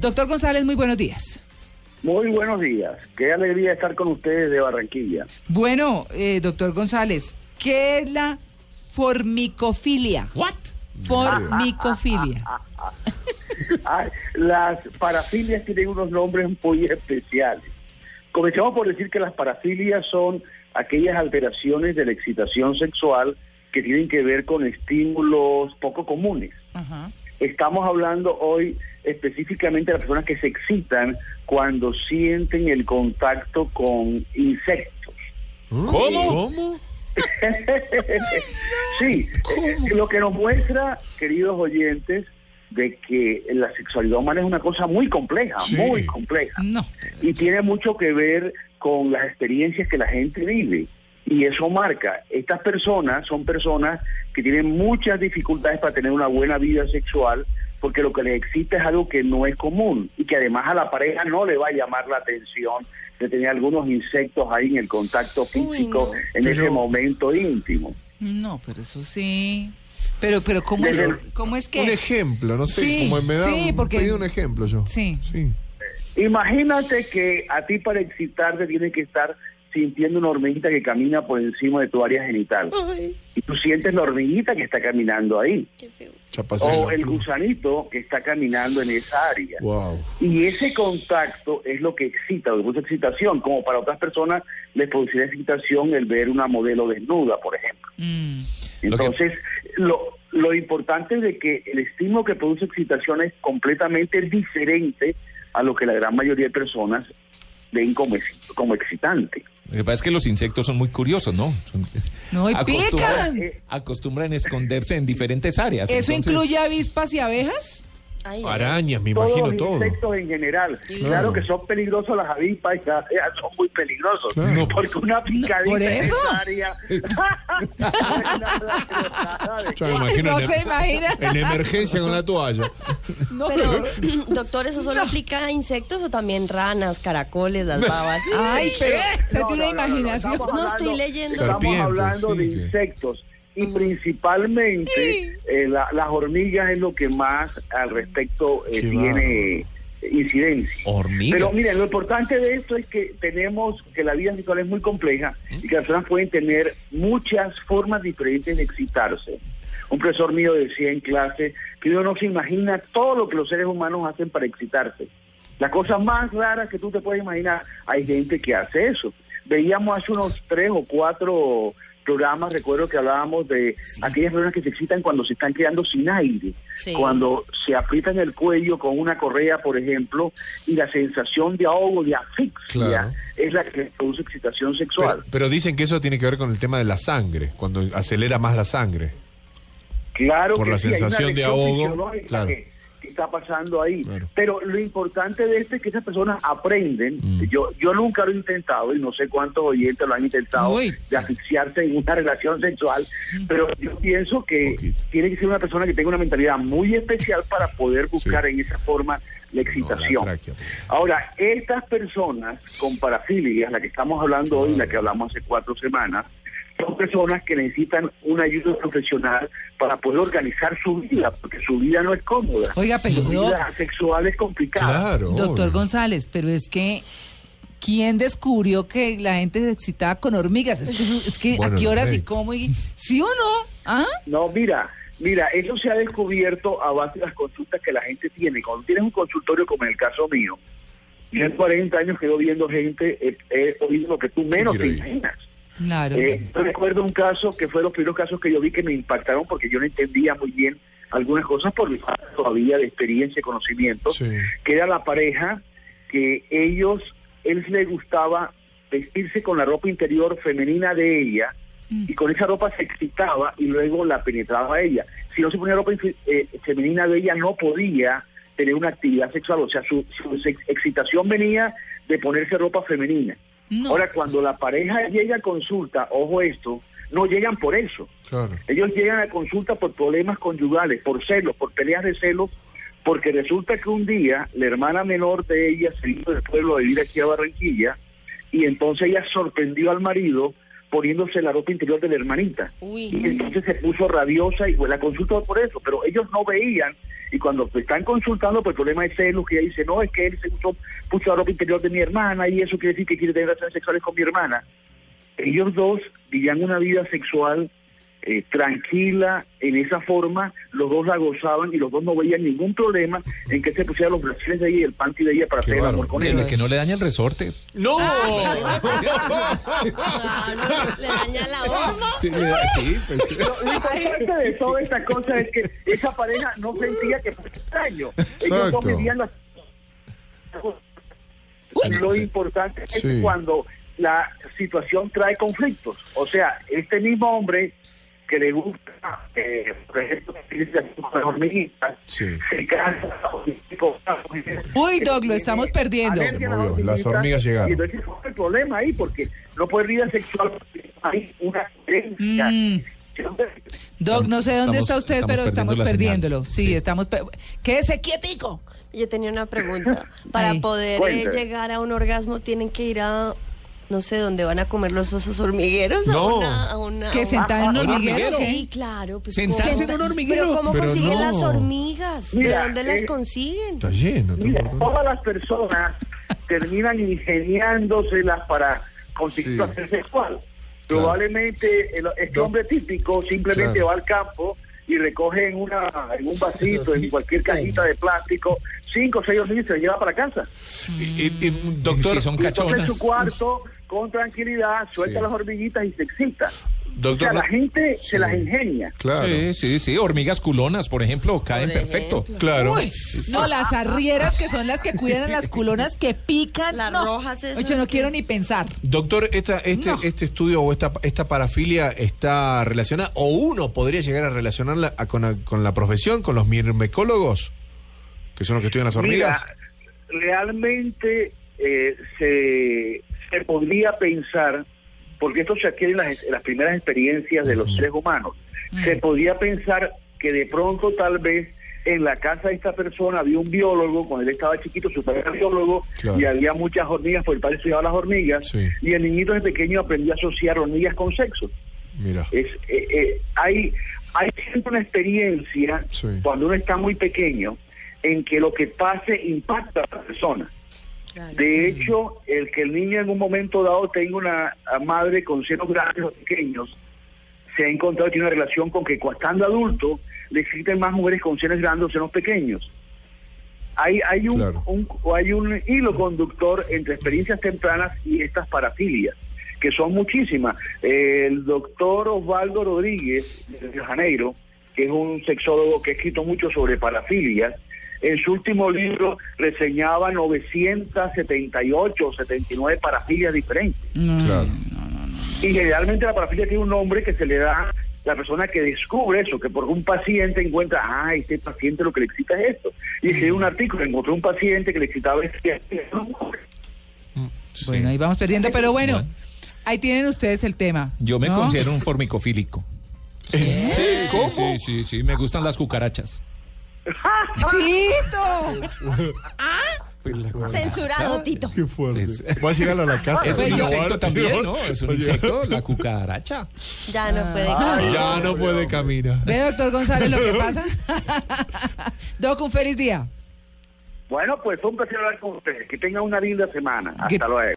Doctor González, muy buenos días. Muy buenos días. Qué alegría estar con ustedes de Barranquilla. Bueno, eh, doctor González, ¿qué es la formicofilia? What? Formicofilia. Ay, las parafilias tienen unos nombres muy especiales. Comenzamos por decir que las parafilias son aquellas alteraciones de la excitación sexual que tienen que ver con estímulos poco comunes. Ajá. Estamos hablando hoy específicamente de las personas que se excitan cuando sienten el contacto con insectos. ¿Cómo? ¿Cómo? sí, lo que nos muestra, queridos oyentes, de que la sexualidad humana es una cosa muy compleja, Sí. muy compleja. No. Y tiene mucho que ver con las experiencias que la gente vive. Y eso marca, estas personas son personas que tienen muchas dificultades para tener una buena vida sexual porque lo que les excita es algo que no es común y que además a la pareja no le va a llamar la atención de tener algunos insectos ahí en el contacto físico en Pero- ese momento íntimo. No, pero eso sí. Pero, pero ¿cómo es, Desde cómo es que? Un ejemplo, no sé, Sí, como me da sí, un, porque- pedí un ejemplo yo. Sí. Sí. Imagínate que a ti para excitarte tienes que estar sintiendo una hormiguita que camina por encima de tu área genital. Y tú sientes la hormiguita que está caminando ahí. O el gusanito que está caminando en esa área. Wow. Y ese contacto es lo que excita, lo que produce excitación, como para otras personas les producirá excitación el ver una modelo desnuda, por ejemplo. Mm, Lo que- Entonces, lo, lo importante es de que el estímulo que produce excitación es completamente diferente a lo que la gran mayoría de personas ven como excitante. Lo que pasa es que los insectos son muy curiosos, ¿no? Son- No, y acostumbran, pican. acostumbran esconderse en diferentes áreas. ¿Eso entonces- incluye avispas y abejas? Ay, Arañas, me Todos imagino los todo. insectos en general. Claro. Claro. que son peligrosos las avispas y las abejas son muy peligrosos. Claro. Porque una picadita ¿por en eso? esa área... Yo me imagino No en, se imagina. en emergencia con la toalla. No, Pero, doctor, ¿eso solo aplica a insectos o también ranas, caracoles, las babas? Ay, pero se No, tiene no, no, no, imaginación. No estoy hablando- leyendo. Estamos hablando sí, de que- insectos y principalmente eh, la- las hormigas es lo que más al respecto eh, tiene incidencia. Hormigas. Pero miren, lo importante de esto es que tenemos que la vida sexual es muy compleja y que las personas pueden tener muchas formas diferentes de excitarse. Un profesor mío decía en clase que uno no se imagina todo lo que los seres humanos hacen para excitarse. Las cosas más raras que tú te puedes imaginar, hay gente que hace eso. Veíamos hace unos tres o cuatro programas, recuerdo que hablábamos de aquellas personas que se excitan cuando se están quedando sin aire, Sí. cuando se aprietan el cuello con una correa, por ejemplo, y la sensación de ahogo, de asfixia, Claro. es la que produce excitación sexual. pero dicen que eso tiene que ver con el tema de la sangre, cuando acelera más la sangre. Claro Por que la sí, sensación de ahogo, claro. que, que está pasando ahí. Claro. Pero lo importante de esto es que esas personas aprenden. Mm. Yo yo nunca lo he intentado y no sé cuántos oyentes lo han intentado Uy. de asfixiarse en una relación sexual, pero yo pienso que tiene que ser una persona que tenga una mentalidad muy especial para poder buscar Sí. en esa forma la excitación. No, la tráquea. Ahora, estas personas con parafilias, la que estamos hablando hoy, la que hablamos hace cuatro semanas, son personas que necesitan una ayuda profesional para poder organizar su vida, porque su vida no es cómoda. Oiga, pero su doc- vida sexual es complicada. Claro. Doctor obvio. González, pero es que ¿quién descubrió que la gente se excitaba con hormigas? Es que, es que Bueno, ¿a qué horas y cómo? Y, ¿Sí o no? ¿Ah? No, mira, mira, eso se ha descubierto a base de las consultas que la gente tiene. Cuando tienes un consultorio como en el caso mío, yo en 40 años quedo viendo gente, he, he oído lo que tú menos te imaginas. Claro. Eh, yo recuerdo un caso que fue los primeros casos que yo vi que me impactaron porque yo no entendía muy bien algunas cosas por mi falta todavía de experiencia y conocimiento, Sí. que era la pareja que ellos, él le gustaba vestirse con la ropa interior femenina de ella y con esa ropa se excitaba y luego la penetraba a ella. Si no se ponía ropa eh, femenina de ella no podía tener una actividad sexual, o sea, su, su ex- excitación venía de ponerse ropa femenina. No. Ahora, cuando la pareja llega a consulta, ojo esto, no llegan por eso. Claro. Ellos llegan a consulta por problemas conyugales, por celos, por peleas de celos, porque resulta que un día la hermana menor de ella se vino del pueblo a vivir aquí a Barranquilla y entonces ella sorprendió al marido poniéndose la ropa interior de la hermanita. Uy. Y entonces se puso rabiosa y pues, la consultó por eso, pero ellos no veían. Y cuando están consultando por el problema de celos, que ella dice, no, es que él se puso, puso la ropa interior de mi hermana y eso quiere decir que quiere tener relaciones sexuales con mi hermana. Ellos dos vivían una vida sexual eh, tranquila en esa forma, los dos la gozaban y los dos no veían ningún problema en que se pusieran los brasiles de ella y el panty de ella para Qué hacer el amor con ella. que no le daña el resorte. ¡No! Claro, le daña la. Sí, sí, pues, sí. Lo importante de toda esta cosa es que esa pareja no sentía que fue extraño. Ellos dos vivían las... Lo Sí. importante es cuando la situación trae conflictos. O sea, este mismo hombre que le gusta, eh, por ejemplo, las hormiguitas, Sí. se con Uy, Doc, lo estamos perdiendo. las hormigas llegaron. Y entonces fue el problema ahí, porque no puede vida sexual, hay una creencia. Mm. Doc, no sé dónde Estamos- está usted, estamos pero estamos perdiéndolo. Sí, Sí. estamos... pe- Quédese quietico. Yo tenía una pregunta. Para Ay. poder eh, llegar a un orgasmo, ¿tienen que ir a, no sé, dónde van a comer los osos hormigueros? No. A una, a una- Que a sentada en un ¿Un hormiguero. Sí, claro. Pues, Sentarse ¿cómo? en un hormiguero. Pero ¿cómo Pero consiguen no. las hormigas? ¿De Mira, dónde las eh, consiguen? Está lleno. Mira, tampoco. todas las personas terminan ingeniándoselas para conseguir Sí. placer sexual. Claro. Probablemente el- este No. hombre típico simplemente Claro. va al campo y recoge en, una, en un vasito, en cualquier cajita de plástico, cinco o seis hormigas y se las lleva para casa. Y- y- y, doctor, Sí, son Y entonces en cachonas. su cuarto, con tranquilidad, suelta Sí. las hormiguitas y se excita. Doctor, o sea, la gente Sí. se las ingenia. claro. Sí, sí, sí. Hormigas culonas, por ejemplo, caen Por perfecto. Claro. Uy, no, las arrieras que son las que cuidan a las culonas que pican. Las no. rojas esas Oye, no que- quiero ni pensar. Doctor, esta, este, No. este estudio o esta, esta parafilia está relacionada, o uno podría llegar a relacionarla a- con, la, con la profesión, con los mirmecólogos, que son los que estudian las hormigas. Mira, realmente eh, se, se podría pensar, porque esto se adquiere en las, en las primeras experiencias de los seres humanos, se podría pensar que de pronto tal vez en la casa de esta persona había un biólogo, cuando él estaba chiquito, su padre era biólogo, Claro. y había muchas hormigas, porque el padre estudiaba las hormigas, Sí. y el niñito de pequeño aprendió a asociar hormigas con sexo. Mira. Es, eh, eh, hay, hay siempre una experiencia Sí. cuando uno está muy pequeño en que lo que pase impacta a la persona. Claro. De hecho, el que el niño en un momento dado tenga una madre con senos grandes o pequeños, se ha encontrado que tiene una relación con que cuando estando adulto le existen más mujeres con senos grandes o senos pequeños. Hay, hay, un, Claro. un- hay un hilo conductor entre experiencias tempranas y estas parafilias, que son muchísimas. El doctor Osvaldo Rodríguez, de Río de Janeiro, que es un sexólogo que ha escrito mucho sobre parafilias, en su último libro reseñaba 978 o 79 parafilias diferentes. No, Claro. Y generalmente la parafilia tiene un nombre que se le da a la persona que descubre eso, que por un paciente encuentra, ah, este paciente lo que le excita es esto. Y escribe un artículo, encontró un paciente que le excitaba este. Bueno, ahí vamos perdiendo, pero bueno, Bueno. ahí tienen ustedes el tema. Yo me ¿no? considero un formicofílico. Sí, sí, sí, sí, sí, me gustan las cucarachas. ¡Tito! Censurado, Tito. Qué fuerte. Va a llegar a la casa. Es un insecto también, ¿no? Es un insecto, la cucaracha. Ya no puede Ah, caminar. Ya no puede caminar. ¿Ve, doctor González, lo que pasa? Doc, un feliz día. Bueno, pues fue un placer hablar con ustedes. Que tengan una linda semana. Hasta luego.